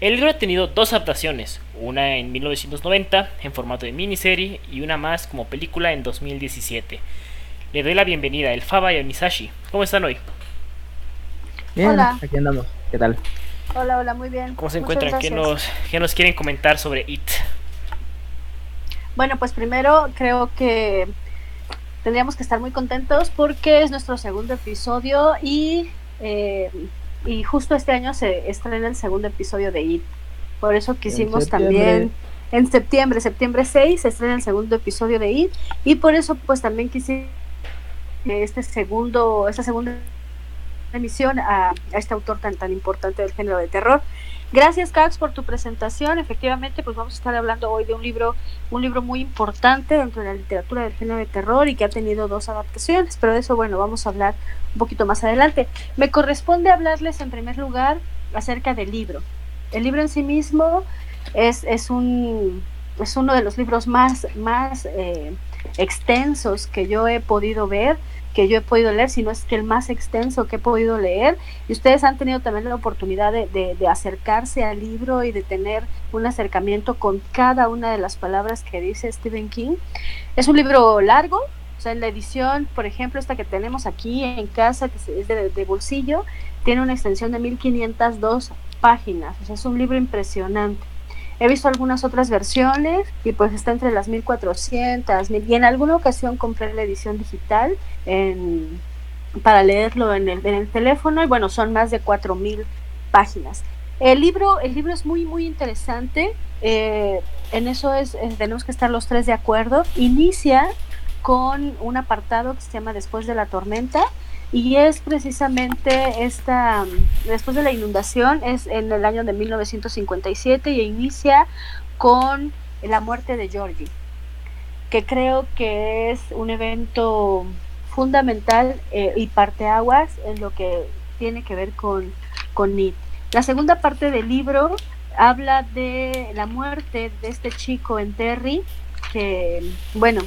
El libro ha tenido dos adaptaciones, una en 1990 en formato de miniserie y una más como película en 2017. Le doy la bienvenida a El Faba y a Misashi. ¿Cómo están hoy? Bien, hola. aquí andamos. ¿Qué tal? Hola, hola, muy bien. ¿Cómo se encuentran? ¿Qué nos, ¿Qué nos quieren comentar sobre It? Bueno, pues primero creo que tendríamos que estar muy contentos porque es nuestro segundo episodio y, eh, y justo este año se estrena el segundo episodio de IT. Por eso quisimos también en septiembre, septiembre 6 se estrena el segundo episodio de IT y por eso pues también quisimos este segundo, esta segunda emisión a, este autor tan, tan importante del género de terror. Gracias, Cax, por tu presentación. Efectivamente, pues vamos a estar hablando hoy de un libro, un libro muy importante dentro de la literatura del género de terror y que ha tenido dos adaptaciones, pero de eso, bueno, vamos a hablar un poquito más adelante. Me corresponde hablarles en primer lugar acerca del libro. El libro en sí mismo es, es, un, es uno de los libros más, más eh, extensos que yo he podido ver que yo he podido leer, sino es que el más extenso que he podido leer. Y ustedes han tenido también la oportunidad de, de, acercarse al libro y de tener un acercamiento con cada una de las palabras que dice Stephen King. Es un libro largo, o sea, en la edición, por ejemplo, esta que tenemos aquí en casa, que es de, de bolsillo, tiene una extensión de 1502 páginas. O sea, es un libro impresionante. He visto algunas otras versiones y pues está entre las 1400 y en alguna ocasión compré la edición digital en, para leerlo en el, en el teléfono y bueno, son más de 4000 páginas. El libro, el libro es muy, muy interesante. Eh, en eso es, tenemos que estar los tres de acuerdo. Inicia con un apartado que se llama Después de la tormenta, y es precisamente esta, después de la inundación, es en el año de 1957 y inicia con la muerte de Georgie, que creo que es un evento fundamental eh, y parteaguas en lo que tiene que ver con, con La segunda parte del libro habla de la muerte de este chico en Terry, que, bueno,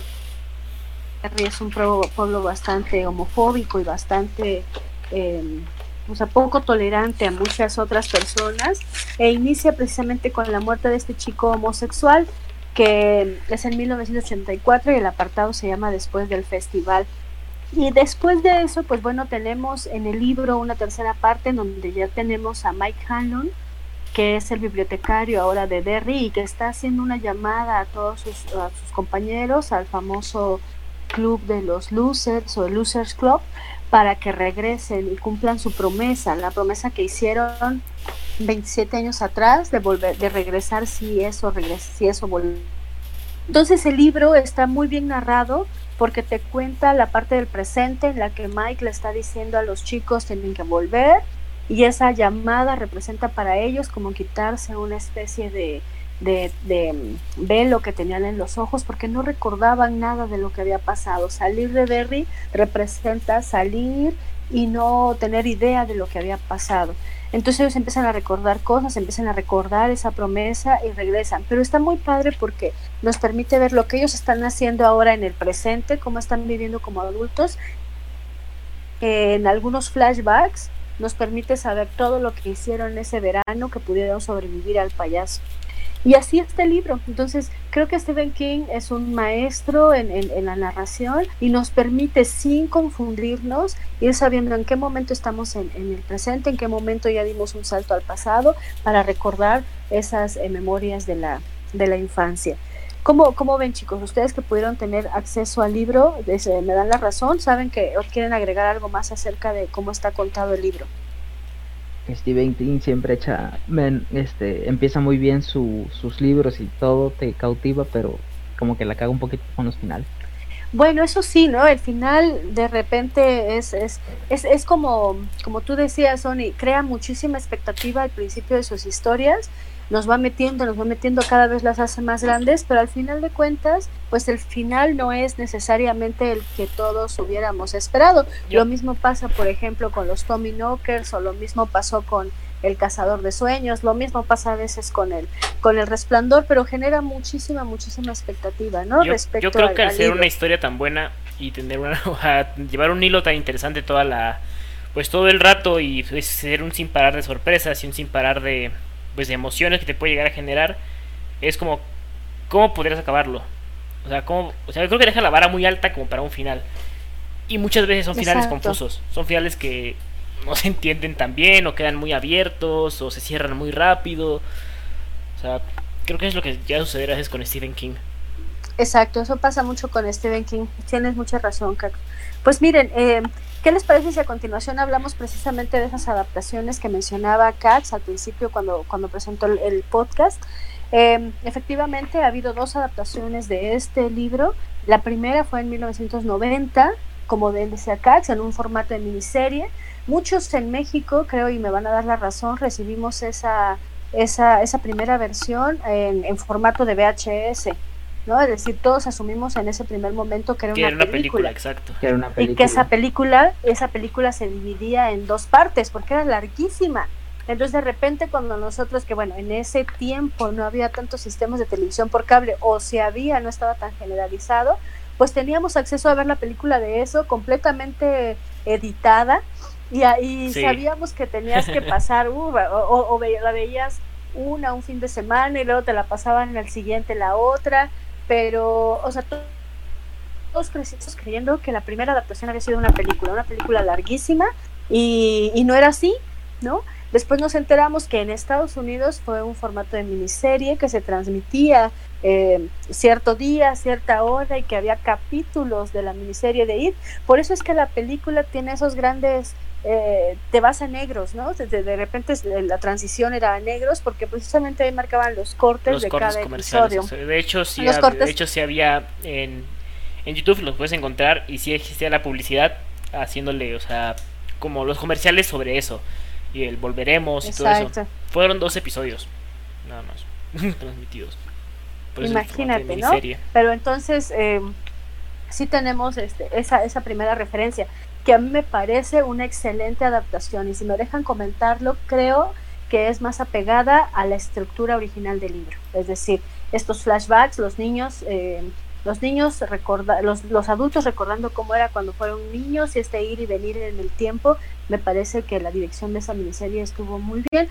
es un pueblo bastante homofóbico y bastante eh, o sea, poco tolerante a muchas otras personas e inicia precisamente con la muerte de este chico homosexual que es en 1984 y el apartado se llama Después del Festival. Y después de eso, pues bueno, tenemos en el libro una tercera parte en donde ya tenemos a Mike Hanlon, que es el bibliotecario ahora de Derry y que está haciendo una llamada a todos sus compañeros, al famoso club de los losers o el Losers Club para que regresen y cumplan su promesa, la promesa que hicieron 27 años atrás de volver, de regresar si eso regresa, si eso vuelve. Entonces el libro está muy bien narrado porque te cuenta la parte del presente en la que Mike le está diciendo a los chicos tienen que volver y esa llamada representa para ellos como quitarse una especie de, de, de velo que tenían en los ojos porque no recordaban nada de lo que había pasado. Salir de Derry representa salir y no tener idea de lo que había pasado. Entonces ellos empiezan a recordar cosas, empiezan a recordar esa promesa y regresan. Pero está muy padre porque nos permite ver lo que ellos están haciendo ahora en el presente, cómo están viviendo como adultos. En algunos flashbacks nos permite saber todo lo que hicieron ese verano, que pudieron sobrevivir al payaso. Y así está el libro. Entonces, creo que Stephen King es un maestro en, en, la narración y nos permite, sin confundirnos, ir sabiendo en qué momento estamos en, en, el presente, en qué momento ya dimos un salto al pasado para recordar esas eh, memorias de la, de la infancia. ¿Cómo, ¿Cómo, ven, chicos? Ustedes que pudieron tener acceso al libro, me dan la razón, saben que quieren agregar algo más acerca de cómo está contado el libro. Stephen King siempre echa, este, empieza muy bien sus libros y todo te cautiva, pero como que la caga un poquito con los finales. Bueno, eso sí, ¿no? El final de repente es, es, es, es como, como tú decías, Sony, crea muchísima expectativa al principio de sus historias nos va metiendo, nos va metiendo, cada vez las hace más grandes, pero al final de cuentas, pues el final no es necesariamente el que todos hubiéramos esperado. Lo mismo pasa, por ejemplo, con los Tommy Knockers o lo mismo pasó con el cazador de sueños, lo mismo pasa a veces con el con el resplandor, pero genera muchísima muchísima expectativa, ¿no? Yo, Respecto yo creo que al ser una historia tan buena y tener una llevar un hilo tan interesante toda la pues todo el rato y ser un sin parar de sorpresas y un sin parar de pues de emociones que te puede llegar a generar es como cómo podrías acabarlo. O sea, cómo, o sea, creo que deja la vara muy alta como para un final. Y muchas veces son finales Exacto. confusos, son finales que no se entienden tan bien o quedan muy abiertos o se cierran muy rápido. O sea, creo que es lo que ya suceder a veces con Stephen King. Exacto, eso pasa mucho con Stephen King. Tienes mucha razón, Caco. Pues miren, eh, ¿qué les parece si a continuación hablamos precisamente de esas adaptaciones que mencionaba Katz al principio cuando, cuando presentó el, podcast? Eh, efectivamente, ha habido dos adaptaciones de este libro. La primera fue en 1990, como bien decía Katz, en un formato de miniserie. Muchos en México, creo, y me van a dar la razón, recibimos esa, esa, esa primera versión en formato de VHS. ¿No? Es decir, todos asumimos en ese primer momento que era, Que una, era una película, película, exacto. Que era una y que esa película, esa película se dividía en dos partes porque era larguísima. Entonces de repente cuando nosotros, que bueno, en ese tiempo no había tantos sistemas de televisión por cable, o si había, no estaba tan generalizado, pues teníamos acceso a ver la película de eso completamente editada y ahí Sí. sabíamos que tenías que pasar, uh, o, o- la veías una un fin de semana y luego te la pasaban en el siguiente la otra, pero, o sea, to- todos crecimos creyendo que la primera adaptación había sido una película, una película larguísima y, y no era así, ¿no? Después nos enteramos que en Estados Unidos fue un formato de miniserie que se transmitía eh, cierto día, cierta hora y que había capítulos de la miniserie de It. Por eso es que la película tiene esos grandes, eh, te vas a negros, ¿no? De, de repente es- la transición era a negros porque precisamente ahí marcaban los cortes Los de cortes cada comerciales. episodio. de hecho, sí, Los cortes. de hecho, sí había en, en YouTube, los puedes encontrar y sí existía la publicidad haciéndole, o sea, como los comerciales sobre eso. Y el volveremos y todo eso. Fueron dos episodios, nada más, transmitidos. Por Imagínate, ¿no? Pero entonces eh, sí tenemos este, esa, esa primera referencia, que a mí me parece una excelente adaptación y si me dejan comentarlo, creo que es más apegada a la estructura original del libro. Es decir, estos flashbacks, los niños, eh, los niños recorda, los, los adultos recordando cómo era cuando fueron niños y este ir y venir en el tiempo, me parece que la dirección de esa miniserie estuvo muy bien.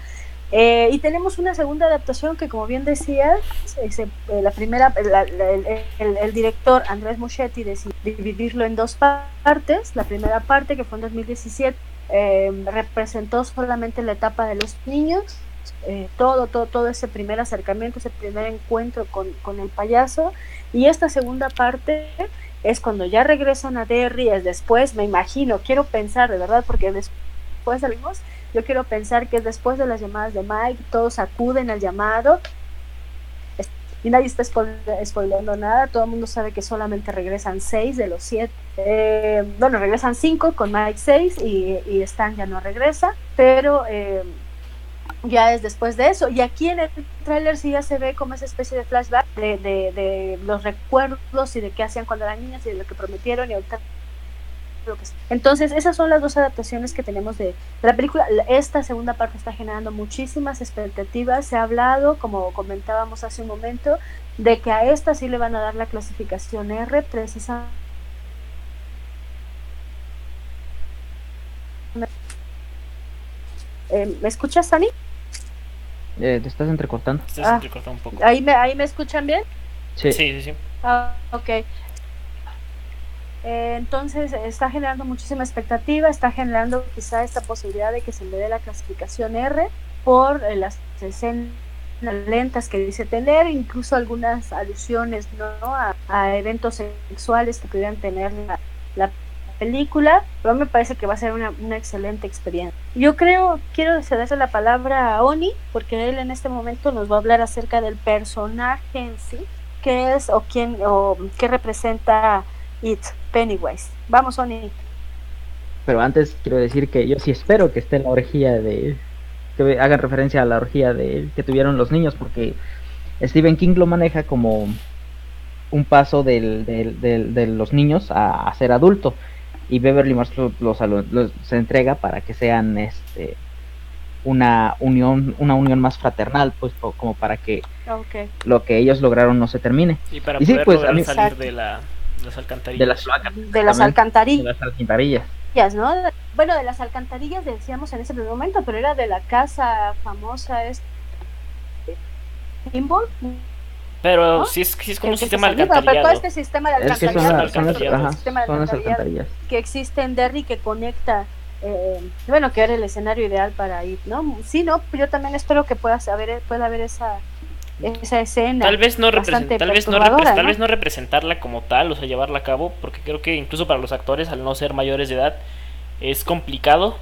Eh, y tenemos una segunda adaptación que, como bien decías, ese, eh, la primera, la- la- el, el- el director Andrés Muschietti decidió dividirlo en dos pa- partes. La primera parte, que fue en 2017, eh, representó solamente la etapa de los niños, eh, todo, todo, todo ese primer acercamiento, ese primer encuentro con, con el payaso. Y esta segunda parte es cuando ya regresan a Derry, es después, me imagino, quiero pensar de verdad, porque después salimos, yo quiero pensar que es después de las llamadas de Mike, todos acuden al llamado y nadie está spoil- spoileando nada, todo el mundo sabe que solamente regresan seis de los siete. Eh, bueno, regresan cinco con Mike seis y, y Stan ya no regresa, pero eh, ya es después de eso. Y aquí en el tráiler sí ya se ve como esa especie de flashback de, de, de los recuerdos y de qué hacían cuando eran niños y de lo que prometieron y ahorita. Entonces, esas son las dos adaptaciones que tenemos de, de la película. La- Esta segunda parte está generando muchísimas expectativas. Se ha hablado, como comentábamos hace un momento, de que a esta sí le van a dar la clasificación R, precisamente. Eh, ¿Me escuchas, Sani? Eh, te estás entrecortando. Ah. un poco. ¿Ahí me, ¿Ahí me escuchan bien? Sí. Sí, sí, sí. Ah, ok. Eh, entonces está generando muchísima expectativa, está generando quizá esta posibilidad de que se le dé la clasificación R por eh, las escenas lentas que dice tener, incluso algunas alusiones ¿no? a, eventos sexuales que pudieran tener la, la película, pero me parece que va a ser una, excelente experiencia. Yo creo, quiero cederle la palabra a Oni, porque él en este momento nos va a hablar acerca del personaje en sí, qué es o quién o qué representa It, Pennywise. Vamos, Oni. Pero antes quiero decir que yo sí espero que esté la orgía de. que hagan referencia a la orgía de que tuvieron los niños, porque Stephen King lo maneja como un paso del, del- del- de los niños a, a ser adulto. Y Beverly Marsh lo- los, los- los- se entrega para que sean este una unión una unión más fraternal pues como para que lo que ellos lograron no se termine Y para Y sí, poder pues, a lograr mí- salir de, la, las alcantarillas. de las placas De las Exactamente. de alcantarillas, las alcantarillas ¿no? Bueno, de las alcantarillas decíamos en ese primer momento, pero era de la casa famosa es pinball. Pero ¿No? si es, sí es como un sistema salía, pero alcantarillado. todo este sistema de Es que son, alcantarillado, las- son las, alcantarillado, ajá, sistema de son alcantarillado alcantarillas. que existe en Derry que conecta, eh, bueno, que era el escenario ideal para ir, ¿no? Sí, no, yo también espero que pueda haber, pueda haber esa, esa escena. Tal vez no represent- tal vez no, tal vez no representarla como tal, o sea, llevarla a cabo, porque creo que incluso para los actores, al no ser mayores de edad, es complicado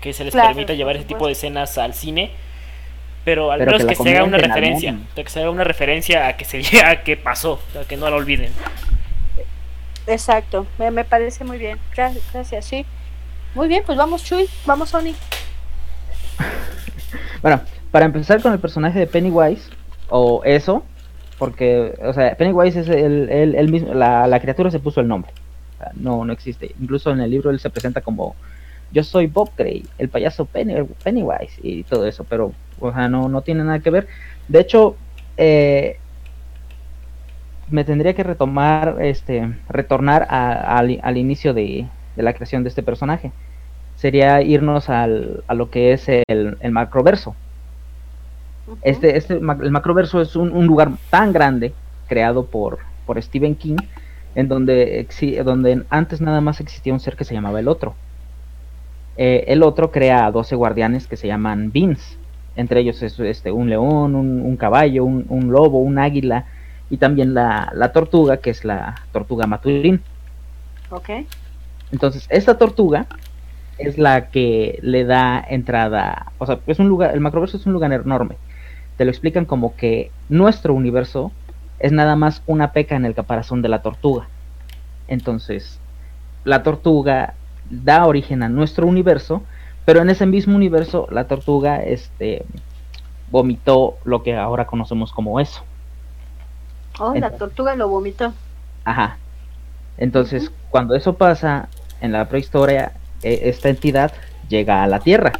que se les Claro, permita llevar ese tipo de escenas al cine. Pero al Pero menos que se haga una referencia, que se haga una referencia a que se a que pasó, sea, que no la olviden. Exacto, me, me parece muy bien. Gracias, gracias, sí. Muy bien, pues vamos, Chuy, vamos, Sonic. Bueno, para empezar con el personaje de Pennywise, o eso, porque, o sea, Pennywise es el, el- mismo, la, la criatura se puso el nombre. No, no existe. Incluso en el libro él se presenta como yo soy Bob Gray, el payaso Penny- Pennywise y todo eso, pero, o sea, no, no tiene nada que ver. De hecho, eh, me tendría que retomar, este, retornar al, al inicio de, de la creación de este personaje. Sería irnos al, a lo que es el, el macroverso. Este, este, el macroverso es un, un lugar tan grande creado por, por Stephen King, en donde, exi- donde antes nada más existía un ser que se llamaba el otro. Eh, el otro crea a 12 guardianes que se llaman Beans. Entre ellos es este, un león, un, un caballo, un, un lobo, un águila y también la, la tortuga, que es la tortuga maturín. Ok, Entonces, esta tortuga es la que le da entrada, o sea, es un lugar, el macroverso es un lugar enorme. Te lo explican como que nuestro universo es nada más una peca en el caparazón de la tortuga. Entonces, la tortuga da origen a nuestro universo, pero en ese mismo universo la tortuga este vomitó lo que ahora conocemos como eso. oh, la Entonces- tortuga lo vomitó. Ajá. Entonces, cuando eso pasa en la prehistoria, eh, esta entidad llega a la Tierra.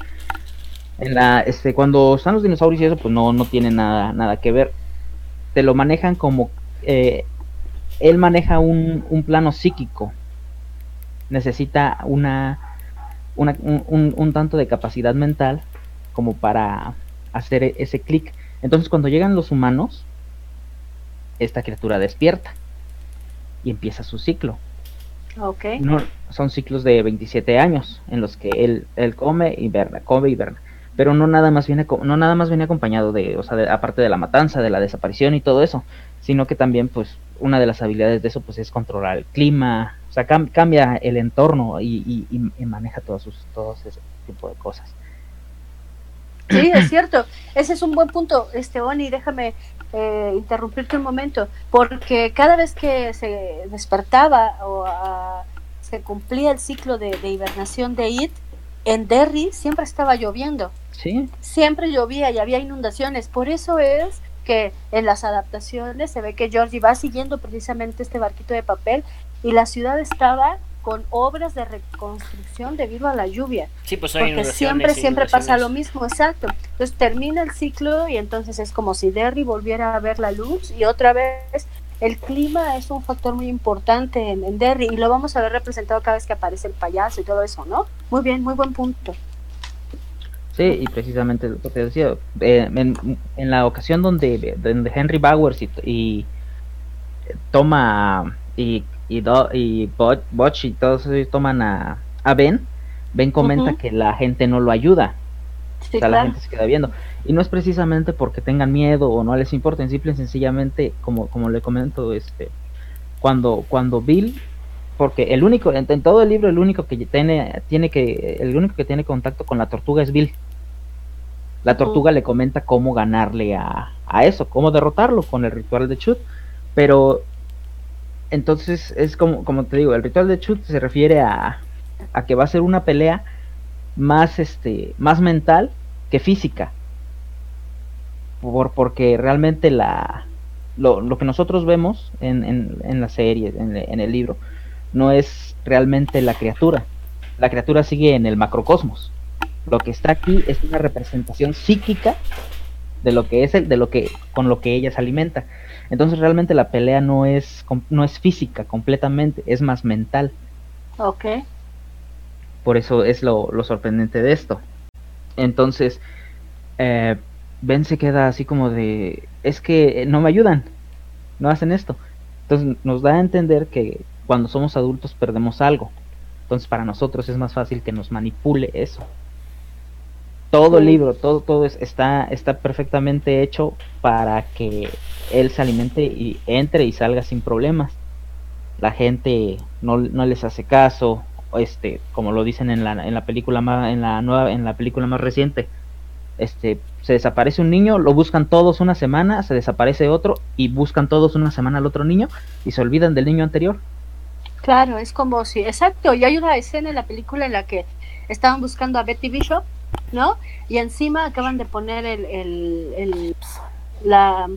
En la, este, cuando están los dinosaurios y eso, pues no, no tiene nada, nada que ver. Te lo manejan como eh, él maneja un, un plano psíquico. Necesita una, una- un, un- un tanto de capacidad mental como para hacer e- ese clic. Entonces, cuando llegan los humanos, esta criatura despierta y empieza su ciclo. Ok, No, son ciclos de 27 años en los que él, él come y verna, come y verna. Pero no nada más viene no nada más viene acompañado de, o sea, de- aparte de la matanza, de la desaparición y todo eso, sino que también pues una de las habilidades de eso pues es controlar el clima, o sea, cam- cambia el entorno y, y- y- y maneja todos sus todos ese tipo de cosas. sí, es cierto. Ese es un buen punto, este Oni, déjame eh, interrumpirte un momento, porque cada vez que se despertaba o ah, se cumplía el ciclo de, de hibernación de It, en Derry siempre estaba lloviendo. Sí, siempre llovía y había inundaciones. Por eso es que en las adaptaciones se ve que Georgie va siguiendo precisamente este barquito de papel y la ciudad estaba con obras de reconstrucción debido a la lluvia. Sí, pues hay Porque inundaciones, siempre, siempre pasa lo mismo, exacto. Entonces termina el ciclo y entonces es como si Derry volviera a ver la luz y otra vez el clima es un factor muy importante en, en Derry y lo vamos a ver representado cada vez que aparece el payaso y todo eso, ¿no? Muy bien, muy buen punto. Sí, y precisamente lo que te decía, eh, en, en la ocasión donde, donde Henry Bowers y, y toma y y, Do- y Butch y todos ellos toman a, a Ben, Ben comenta que la gente no lo ayuda, Sí, o sea, la gente se queda viendo. Y no es precisamente porque tengan miedo o no les importen, simple y sencillamente, como, como le comento, este, cuando, cuando Bill, porque el único, en, en todo el libro, el único que tiene, tiene que, el único que tiene contacto con la tortuga es Bill. La tortuga le comenta cómo ganarle a, a eso, cómo derrotarlo con el ritual de Chut, pero entonces es como, como te digo, el ritual de Chut se refiere a, a que va a ser una pelea más este más mental que física por porque realmente la lo, lo que nosotros vemos en, en, en la serie en, en el libro no es realmente la criatura la criatura sigue en el macrocosmos lo que está aquí es una representación psíquica de lo que es el de lo que con lo que ella se alimenta entonces realmente la pelea no es no es física completamente es más mental Ok. por eso es lo, lo sorprendente de esto. Entonces, eh, Ben se queda así como de, es que no me ayudan, no hacen esto. Entonces nos da a entender que cuando somos adultos perdemos algo. Entonces para nosotros es más fácil que nos manipule eso. Todo el libro, todo, todo está, está perfectamente hecho para que él se alimente y entre y salga sin problemas. La gente no, no les hace caso, este, como lo dicen en la, en la película más, en la nueva, en la película más reciente, este, se desaparece un niño, lo buscan todos una semana, se desaparece otro y buscan todos una semana al otro niño y se olvidan del niño anterior. Claro, es como si, exacto, y hay una escena en la película en la que estaban buscando a Betty Bishop, ¿no? Y encima acaban de poner el, el, la,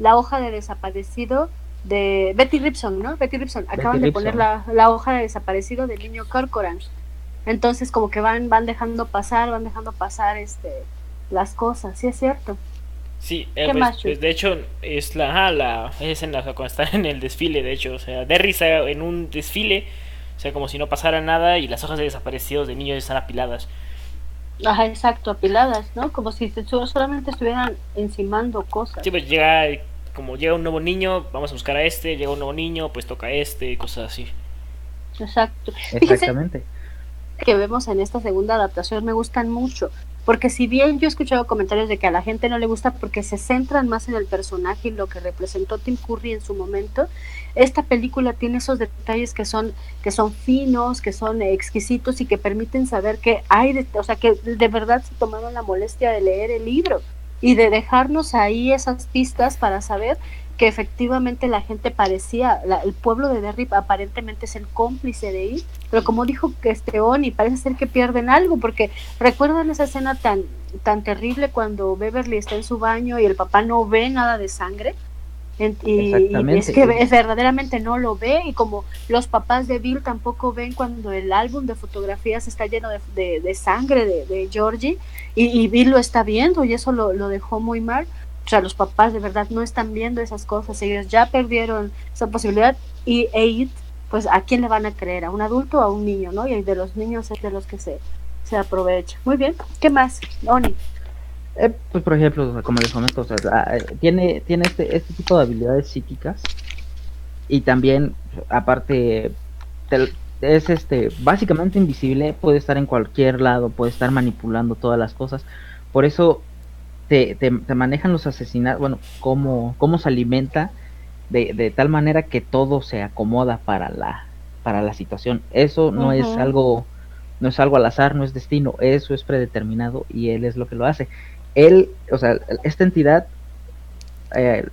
la, hoja de desaparecido de Betty Ripson, ¿no? Betty Ripson, acaban de poner la, la, hoja de desaparecido del niño Corcoran. Entonces como que van, van dejando pasar, van dejando pasar este las cosas, sí es cierto. Sí, eh, pues, pues, de hecho es la, ah, la escena cuando están en el desfile, de hecho, o sea, Derry está en un desfile, o sea, como si no pasara nada y las hojas de desaparecidos de niños están apiladas. Ajá, exacto, apiladas, ¿no? Como si solamente estuvieran encimando cosas. Sí, pues llega, como llega un nuevo niño, vamos a buscar a este, llega un nuevo niño, pues toca a este, cosas así. Exacto. Exactamente. que vemos en esta segunda adaptación me gustan mucho, porque si bien yo he escuchado comentarios de que a la gente no le gusta porque se centran más en el personaje y lo que representó Tim Curry en su momento, esta película tiene esos detalles que son que son finos, que son exquisitos y que permiten saber que hay, de, o sea, que de verdad se tomaron la molestia de leer el libro y de dejarnos ahí esas pistas para saber que efectivamente la gente parecía, el pueblo de Derry aparentemente es el cómplice de él, pero como dijo que este Oni, parece ser que pierden algo, porque recuerdan esa escena tan, tan terrible cuando Beverly está en su baño y el papá no ve nada de sangre, y, es que verdaderamente no lo ve y como los papás de Bill tampoco ven cuando el álbum de fotografías está lleno de, de, sangre de, de Georgie y, y, Bill lo está viendo y eso lo, lo dejó muy mal o sea, los papás de verdad no están viendo esas cosas, ellos ya perdieron esa posibilidad y Aid, pues a quién le van a creer, a un adulto o a un niño, ¿no? Y de los niños es de los que se, se aprovecha. Muy bien, ¿qué más, Oni? Eh, pues por ejemplo, como les comento, eh, tiene, tiene este, este tipo de habilidades psíquicas y también, aparte, es este básicamente invisible, puede estar en cualquier lado, puede estar manipulando todas las cosas. Por eso te, te, manejan los asesinatos, bueno, cómo, cómo se alimenta de, de, tal manera que todo se acomoda para la, para la situación. Eso no es algo, no es algo al azar, no es destino, eso es predeterminado y él es lo que lo hace. Él, o sea, esta entidad, eh,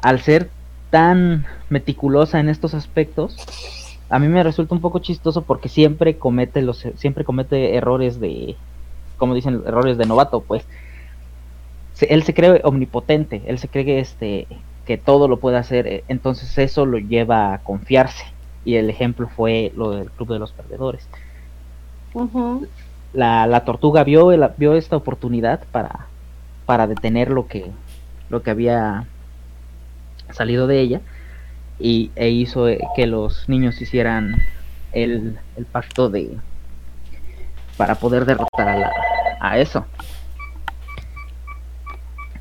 al ser tan meticulosa en estos aspectos, a mí me resulta un poco chistoso porque siempre comete los, siempre comete errores de, como dicen, errores de novato, pues él se cree omnipotente, él se cree que, este, que todo lo puede hacer, eh, entonces eso lo lleva a confiarse. Y el ejemplo fue lo del Club de los Perdedores. la, la, tortuga vio, vio esta oportunidad para, para detener lo que, lo que había salido de ella y, e hizo eh, que los niños hicieran el, el pacto de para poder derrotar a, la, a eso.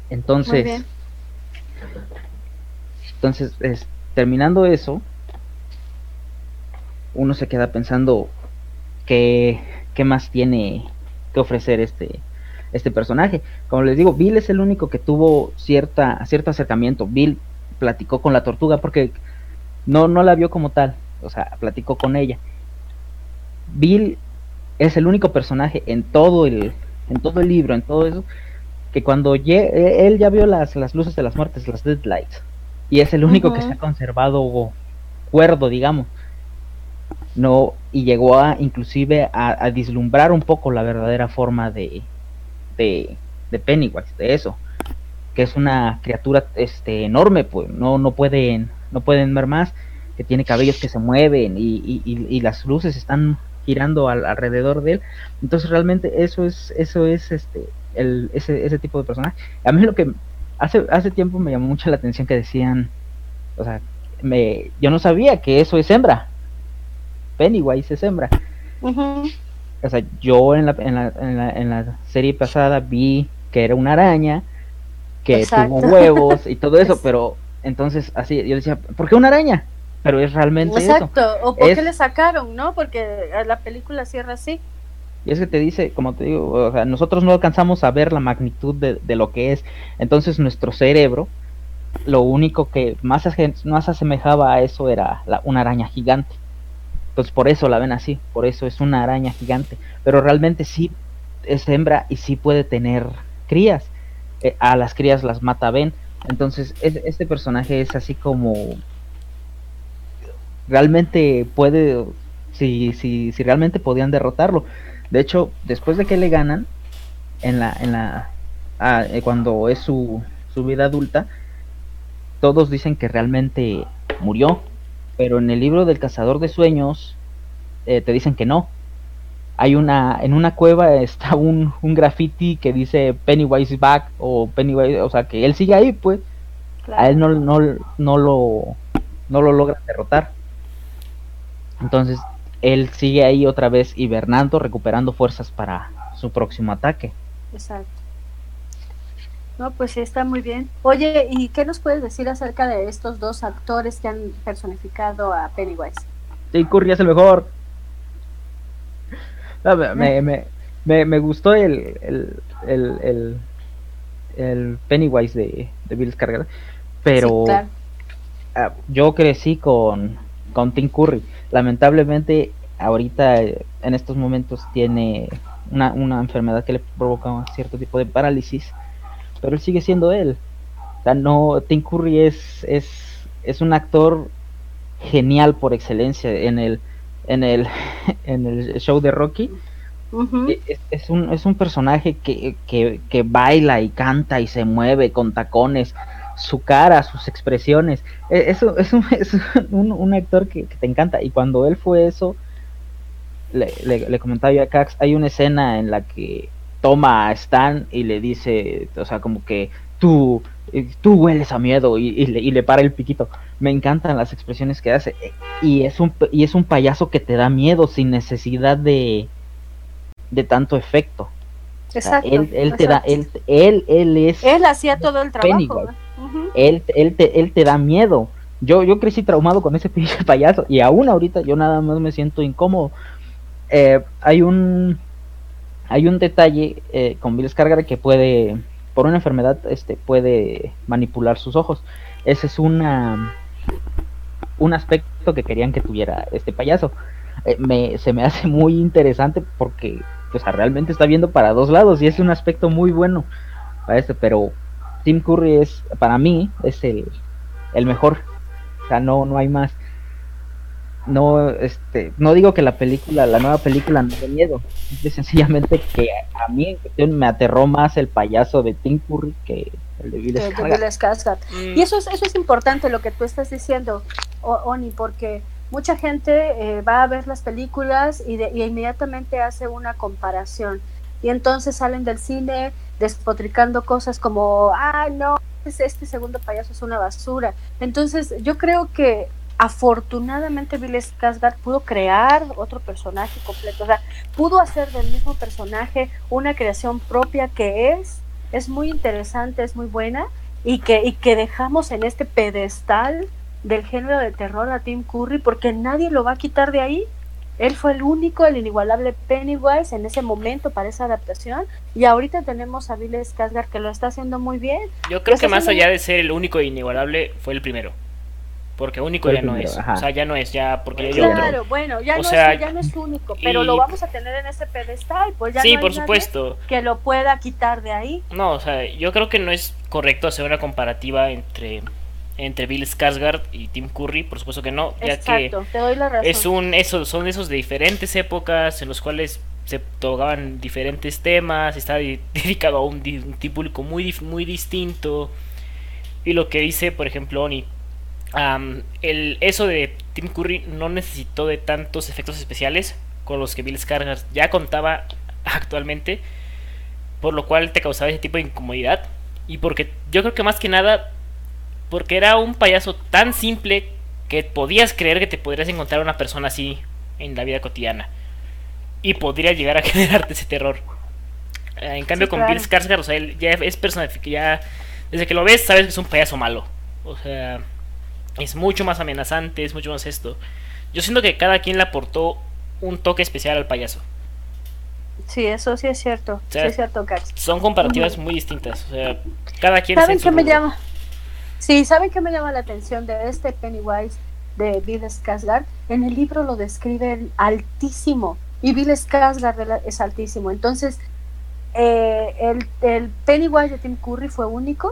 Entonces, entonces es, terminando eso, uno se queda pensando qué, qué más tiene que ofrecer este, este personaje. Como les digo, Bill es el único que tuvo cierta, cierto acercamiento. Bill platicó con la tortuga porque no, no la vio como tal, o sea, platicó con ella. Bill es el único personaje en todo el, en todo el libro, en todo eso, que cuando e, él ya vio las, las luces de las muertes, las deadlights, y es el único que se ha conservado cuerdo, digamos. No, y llegó a inclusive a, a vislumbrar un poco la verdadera forma de, de, de, Pennywise, de eso, que es una criatura este enorme, pues no, no pueden, no pueden ver más, que tiene cabellos que se mueven y, y, y las luces están girando al, alrededor de él. Entonces realmente eso es, eso es este el, ese, ese tipo de personaje. A mí lo que hace, hace tiempo me llamó mucho la atención que decían, o sea, me, yo no sabía que eso es hembra. Pennywise es hembra. O sea, yo en la, en, la, en, la, en la serie pasada vi que era una araña, que tuvo huevos y todo eso, pero entonces así yo decía, ¿por qué una araña? Pero es realmente Exacto, o por qué le sacaron, ¿no? Porque la película cierra así. Y es que te dice, como te digo, o sea, nosotros no alcanzamos a ver la magnitud de, lo que es. Entonces nuestro cerebro, lo único que más, más asemejaba a eso era una araña gigante. Entonces por eso la ven así, por eso es una araña gigante. Pero realmente sí es hembra y sí puede tener crías. Eh, a las crías las mata Ben. Entonces este personaje es así como... Realmente puede... Si, si, si realmente podían derrotarlo. De hecho, después de que le ganan, en la, en la, ah, eh, cuando es su, su vida adulta, todos dicen que realmente murió, pero en el libro del cazador de sueños eh, te dicen que no. Hay una, en una cueva está un, un graffiti que dice Pennywise back o Pennywise, o sea que él sigue ahí, pues. A él no, no, no lo, no lo logra derrotar. Entonces, él sigue ahí otra vez hibernando, recuperando fuerzas para su próximo ataque. Exacto. No, pues sí, está muy bien. Oye, ¿y qué nos puedes decir acerca de estos dos actores que han personificado a Pennywise? Sí, Curry es el mejor. me, me, me, me, gustó el, el, el, el, Pennywise de, de Bill Skarsgård, pero ah, yo crecí con, con Tim Curry lamentablemente ahorita en estos momentos tiene una, una enfermedad que le provoca cierto tipo de parálisis, pero él sigue siendo él. O sea, no, Tim Curry es, es, es un actor genial por excelencia en el, en el, en el show de Rocky. es, es, un, es un personaje que, que, que baila y canta y se mueve con tacones su cara, sus expresiones. E, eso es un, es un, actor que, te encanta. Y cuando él fue eso, le, le, comentaba yo a Cax, hay una escena en la que toma a Stan y le dice, o sea, como que tú, eh, tú hueles a miedo y, le, y le para el piquito. Me encantan las expresiones que hace. Y es un, y es un payaso que te da miedo sin necesidad de, de tanto efecto. Exacto. él, te da, él, él, él es. Él hacía todo el trabajo él, él, te, él te da miedo. Yo, yo crecí traumado con ese pinche payaso y aún ahorita yo nada más me siento incómodo. Eh, hay un hay un detalle eh, con Bill Skarsgård que puede por una enfermedad este puede manipular sus ojos. Ese es una un aspecto que querían que tuviera este payaso. Eh, me, se me hace muy interesante porque pues realmente está viendo para dos lados y es un aspecto muy bueno para este, pero Tim Curry es, para mí, es el, el mejor. O sea, no, no hay más. No, este, no digo que la película, la nueva película no dé miedo. Es sencillamente que a mí me aterró más el payaso de Tim Curry que el de Bill Skarsgård. Mm. Y eso es, eso es importante lo que tú estás diciendo, Oni, porque mucha gente eh, va a ver las películas y, de, y inmediatamente hace una comparación. Y entonces salen del cine despotricando cosas como, ah, no, este segundo payaso es una basura. Entonces, yo creo que afortunadamente Bill Skarsgård pudo crear otro personaje completo, o sea, pudo hacer del mismo personaje una creación propia que es, es muy interesante, es muy buena y que, y que dejamos en este pedestal del género de terror a Tim Curry porque nadie lo va a quitar de ahí él fue el único, el inigualable Pennywise en ese momento para esa adaptación. Y ahorita tenemos a Bill Skarsgård que lo está haciendo muy bien. Yo creo que más allá de ser el único e inigualable, fue el primero. Porque único ya no es. O sea, ya no es, ya porque ya Claro, bueno, ya, no es, ya no es único, pero lo vamos a tener en ese pedestal. Pues ya sí, por supuesto. Que lo pueda quitar de ahí. No, o sea, yo creo que no es correcto hacer una comparativa entre entre Bill Skarsgård y Tim Curry, por supuesto que no, ya Exacto, te doy la razón. es un eso son esos de diferentes épocas en los cuales se tocaban diferentes temas, está dedicado a un, público muy muy distinto y lo que dice, por ejemplo, Oni el eso de Tim Curry no necesitó de tantos efectos especiales con los que Bill Skarsgård ya contaba actualmente, por lo cual te causaba ese tipo de incomodidad y porque yo creo que más que nada porque era un payaso tan simple que podías creer que te podrías encontrar una persona así en la vida cotidiana. Y podría llegar a generarte ese terror. Eh, en cambio, con Bill Skarsgård, o sea, él ya es personificado, ya desde que lo ves sabes que es un payaso malo. O sea, es mucho más amenazante, es mucho más esto. Yo siento que cada quien le aportó un toque especial al payaso. Sí, eso sí es cierto. sí es cierto, Cax. Son comparativas muy distintas. O sea, cada quien. ¿Saben qué me llama? Sí, ¿saben qué me llama la atención de este Pennywise de Bill Skarsgård? En el libro lo describen altísimo y Bill Skarsgård es altísimo. Entonces, eh, el, el Pennywise de Tim Curry fue único,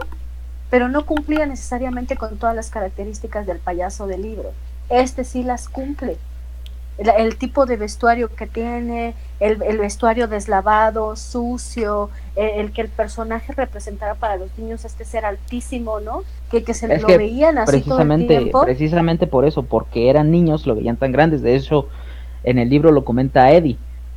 pero no cumplía necesariamente con todas las características del payaso del libro. Este sí las cumple el, tipo de vestuario que tiene, el, vestuario deslavado, sucio, e, el, que el personaje representara para los niños este ser altísimo, ¿no? Que, que se lo veían así precisamente, todo el tiempo. Precisamente por eso, porque eran niños, lo veían tan grandes. De hecho, en el libro lo comenta Eddie.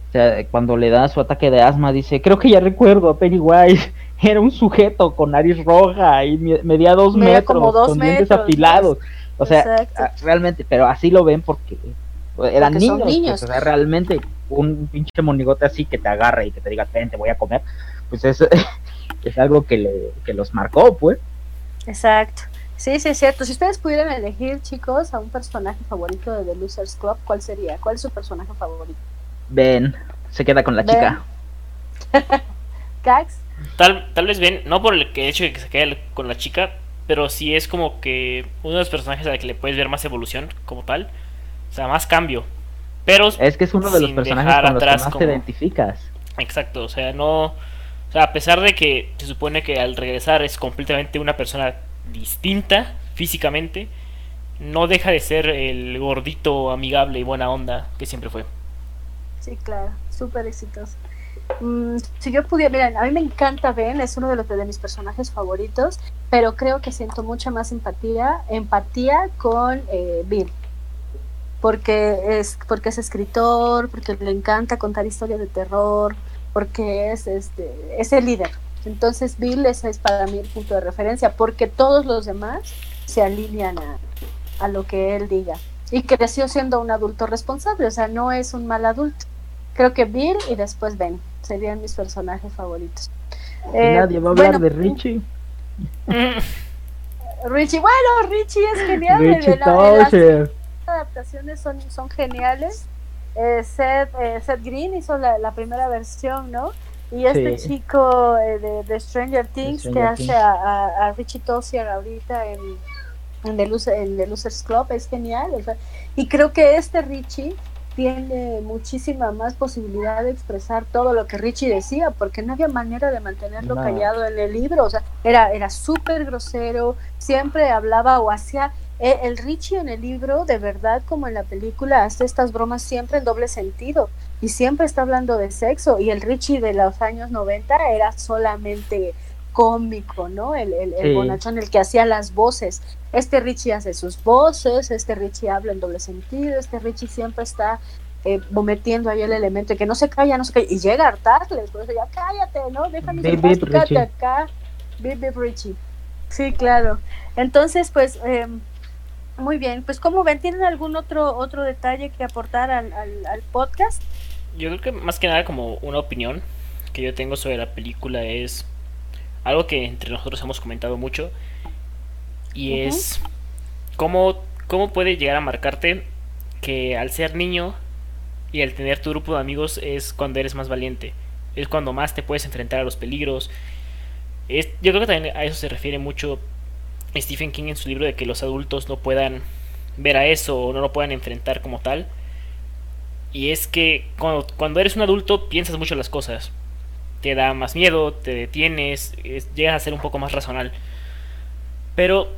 O sea, cuando le da su ataque de asma, dice, creo que ya recuerdo a Pennywise. Era un sujeto con nariz roja y medía dos metros, con dientes afilados. O sea, realmente, pero así lo ven porque eran niños, pues, o sea, realmente un pinche monigote así que te agarre y que te diga, ven, te voy a comer, pues es, es algo que, le, que los marcó, pues. Exacto. Sí, sí, es cierto. Si ustedes pudieran elegir, chicos, a un personaje favorito de The Losers Club, ¿cuál sería? ¿Cuál es su personaje favorito? Ben, se queda con la chica. ¿Cax? Tal, tal vez Ben, no por el hecho de que se quede con la chica, pero sí es como que uno de los personajes a los que le puedes ver más evolución como tal. O sea, más cambio. Pero es que es uno de los personajes con los que más te identificas. Exacto, o sea, no. O sea, a pesar de que se supone que al regresar es completamente una persona distinta físicamente, no deja de ser el gordito amigable y buena onda que siempre fue. Sí, claro, súper exitoso. Mm, si yo pudiera, miren, a mí me encanta Ben, es uno de los de mis personajes favoritos, pero creo que siento mucha más empatía, empatía con eh, Bill porque es, porque es escritor, porque le encanta contar historias de terror, porque es, este, es el líder. Entonces Bill ese es para mí el punto de referencia, porque todos los demás se alinean a, a lo que él diga. Y creció siendo un adulto responsable, o sea, no es un mal adulto. Creo que Bill y después Ben serían mis personajes favoritos. Eh, nadie va a hablar de Richie. Richie, bueno, Richie es genial. Richie adaptaciones son, son geniales. Eh, Seth, eh, Seth, Green hizo la, la, primera versión, ¿no? Y este chico eh, de, de, Stranger Things que hace a, a, Richie Tozier ahorita en, en, The en The Losers Club es genial. y creo que este Richie tiene muchísima más posibilidad de expresar todo lo que Richie decía, porque no había manera de mantenerlo callado en el libro, o sea, era, era súper grosero, siempre hablaba o hacía eh, el Richie en el libro, de verdad, como en la película, hace estas bromas siempre en doble sentido y siempre está hablando de sexo. Y el Richie de los años 90 era solamente cómico, ¿no? El, el, bonachón, el que hacía las voces. Este Richie hace sus voces, este Richie habla en doble sentido, este Richie siempre está eh, metiendo ahí el elemento de que no se calla, no se calla, y llega a hartarles, pues ya cállate, ¿no? Déjame acá, Bip, Richie. Sí, claro. Entonces, pues, eh, muy bien, pues como ven, ¿tienen algún otro otro detalle que aportar al, al, podcast? Yo creo que más que nada como una opinión que yo tengo sobre la película es algo que entre nosotros hemos comentado mucho y es cómo, cómo puede llegar a marcarte que al ser niño y al tener tu grupo de amigos es cuando eres más valiente, es cuando más te puedes enfrentar a los peligros. Es, yo creo que también a eso se refiere mucho Stephen King en su libro de que los adultos no puedan ver a eso o no lo puedan enfrentar como tal. Y es que cuando, cuando eres un adulto piensas mucho las cosas. Te da más miedo, te detienes, llegas a ser un poco más racional. Pero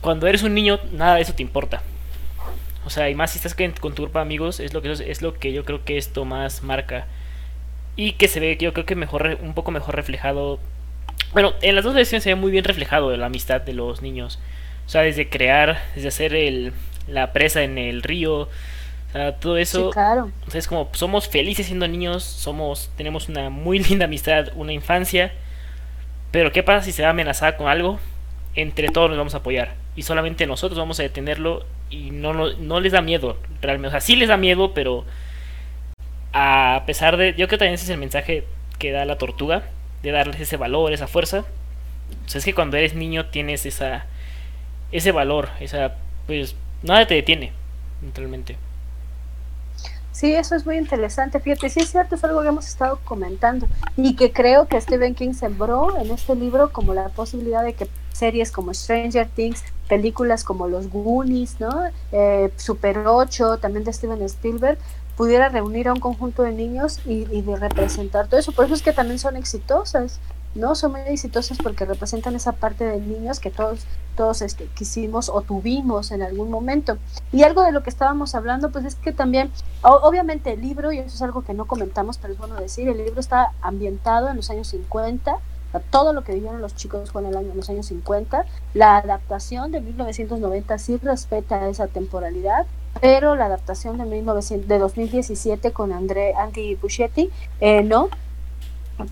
cuando eres un niño, nada de eso te importa. O sea, y más si estás con tu grupo de amigos, es lo que, es lo que yo creo que esto más marca. Y que se ve, yo creo que mejor, un poco mejor reflejado bueno, en las dos versiones se ve muy bien reflejado la amistad de los niños. O sea, desde crear, desde hacer el, la presa en el río, o sea, todo eso. Sí, claro. O sea, es como somos felices siendo niños, somos tenemos una muy linda amistad, una infancia. Pero ¿qué pasa si se va amenazada con algo? Entre todos nos vamos a apoyar y solamente nosotros vamos a detenerlo y no, no, no les da miedo realmente. O sea, sí les da miedo, pero a pesar de... Yo creo que también ese es el mensaje que da la tortuga de darles ese valor, esa fuerza, O sea, es que cuando eres niño tienes esa ese valor, esa pues nada te detiene, naturalmente. Sí, eso es muy interesante. Fíjate, sí es cierto, es algo que hemos estado comentando y que creo que Stephen King sembró en este libro como la posibilidad de que series como Stranger Things, películas como Los Goonies, ¿no? Eh, Super 8, también de Steven Spielberg, pudiera reunir a un conjunto de niños y, de representar todo eso. Por eso es que también son exitosas. ¿no? Son muy exitosas porque representan esa parte de niños que todos, todos este, quisimos o tuvimos en algún momento. Y algo de lo que estábamos hablando, pues es que también, obviamente el libro, y eso es algo que no comentamos, pero es bueno decir, el libro está ambientado en los años 50, todo lo que vivieron los chicos en, el año, los años 50. La adaptación de 1990 sí respeta esa temporalidad, pero la adaptación de, 1900, de 2017 con André, Andy Buschetti, eh, no,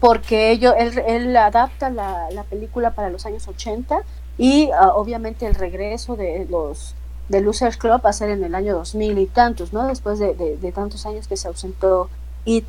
porque ello, él, él adapta la, la, película para los años 80 y uh, obviamente el regreso de los de Losers Club va a ser en el año 2000 y tantos, ¿no? Después de, de, de tantos años que se ausentó It.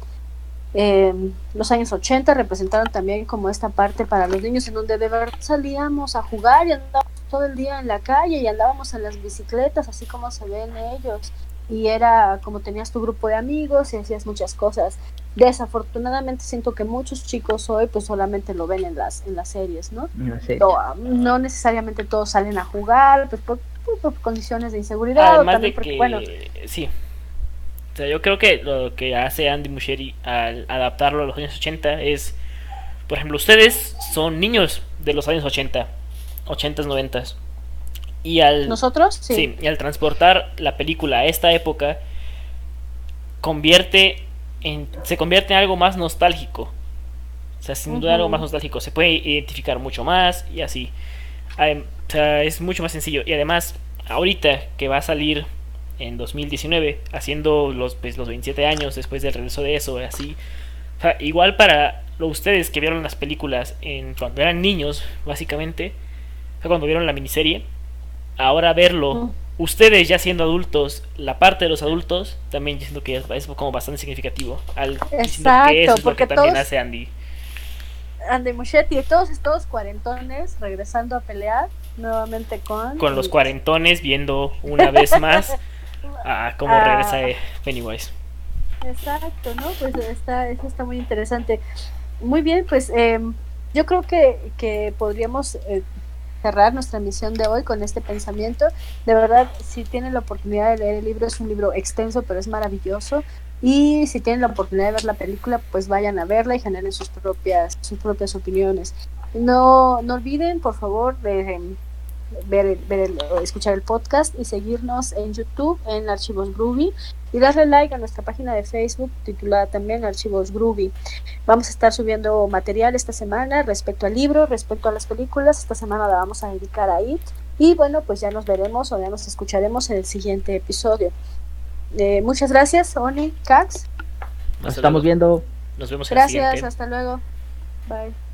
Eh, los años 80 representaron también como esta parte para los niños en donde de verdad salíamos a jugar y andábamos todo el día en la calle y andábamos en las bicicletas, así como se ven ellos. Y era como tenías tu grupo de amigos y hacías muchas cosas. Desafortunadamente siento que muchos chicos hoy pues solamente lo ven en las en las series no no, no necesariamente todos salen a jugar pues por, por condiciones de inseguridad Además también de porque, que, bueno sí. o sea, yo creo que lo que hace Andy Muschietti al adaptarlo a los años 80 es por ejemplo ustedes son niños de los años 80 80s 90 y al nosotros sí. sí y al transportar la película a esta época convierte en, se convierte en algo más nostálgico. O sea, sin duda algo más nostálgico. Se puede identificar mucho más y así. O sea, es mucho más sencillo. Y además, ahorita que va a salir en 2019, haciendo los, pues, los 27 años después del regreso de eso, así. O sea, igual para ustedes que vieron las películas en, cuando eran niños, básicamente, o sea, cuando vieron la miniserie, ahora verlo ustedes ya siendo adultos, la parte de los adultos, también yo siento que es, es como bastante significativo. Al, que eso es lo que también hace Andy. Andy Muschietti todos estos cuarentones regresando a pelear nuevamente con Con los cuarentones viendo una vez más a cómo Ah. regresa eh, Pennywise. Exacto, ¿no? Pues está, eso está muy interesante. Muy bien, pues eh, yo creo que, que podríamos eh, cerrar nuestra misión de hoy con este pensamiento. De verdad, si tienen la oportunidad de leer el libro, es un libro extenso, pero es maravilloso. Y si tienen la oportunidad de ver la película, pues vayan a verla y generen sus propias, sus propias opiniones. No, no olviden, por favor, de em, ver, el- ver el- escuchar el podcast y seguirnos en YouTube en Archivos Groovy y darle like a nuestra página de Facebook titulada también Archivos Groovy. Vamos a estar subiendo material esta semana respecto al libro, respecto a las películas. Esta semana la vamos a dedicar a IT. Y bueno, pues ya nos veremos o ya nos escucharemos en el siguiente episodio. Eh, muchas gracias, Oni, Cax. Nos Hasta estamos luego. viendo. Nos vemos en el Gracias, siguiente. hasta luego. Bye.